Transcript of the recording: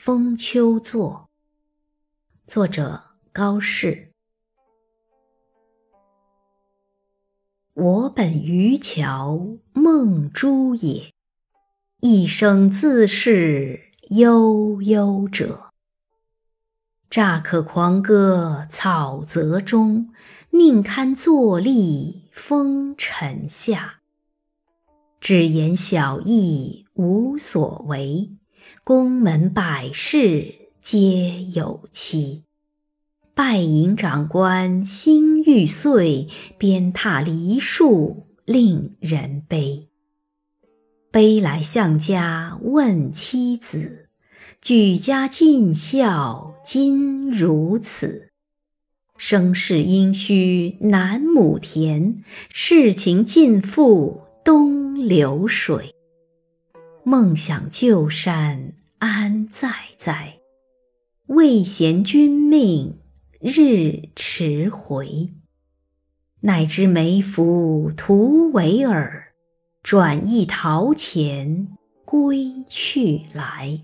风秋作》，作者高适。我本渔樵梦诸也，一生自是悠悠者。乍可狂歌草泽中，宁堪坐立风尘下。只言小意无所为，宫门百事皆有期。拜迎长官心欲碎，鞭挞梨树令人悲。悲来向家问妻子，举家尽孝今如此。生事应须南亩田，世情尽付东流水。梦想旧山安在哉？未嫌君命。日迟回，乃知梅福徒为尔，转意陶潜归去来。